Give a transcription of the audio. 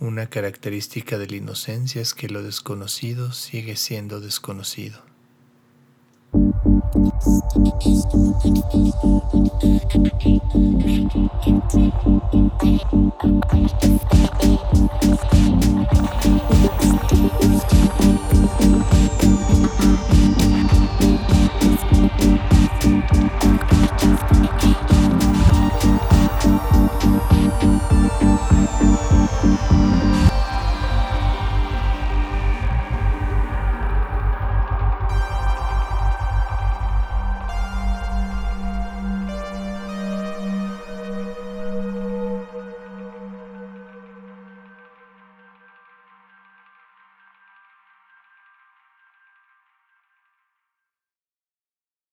Una característica de la inocencia es que lo desconocido sigue siendo desconocido.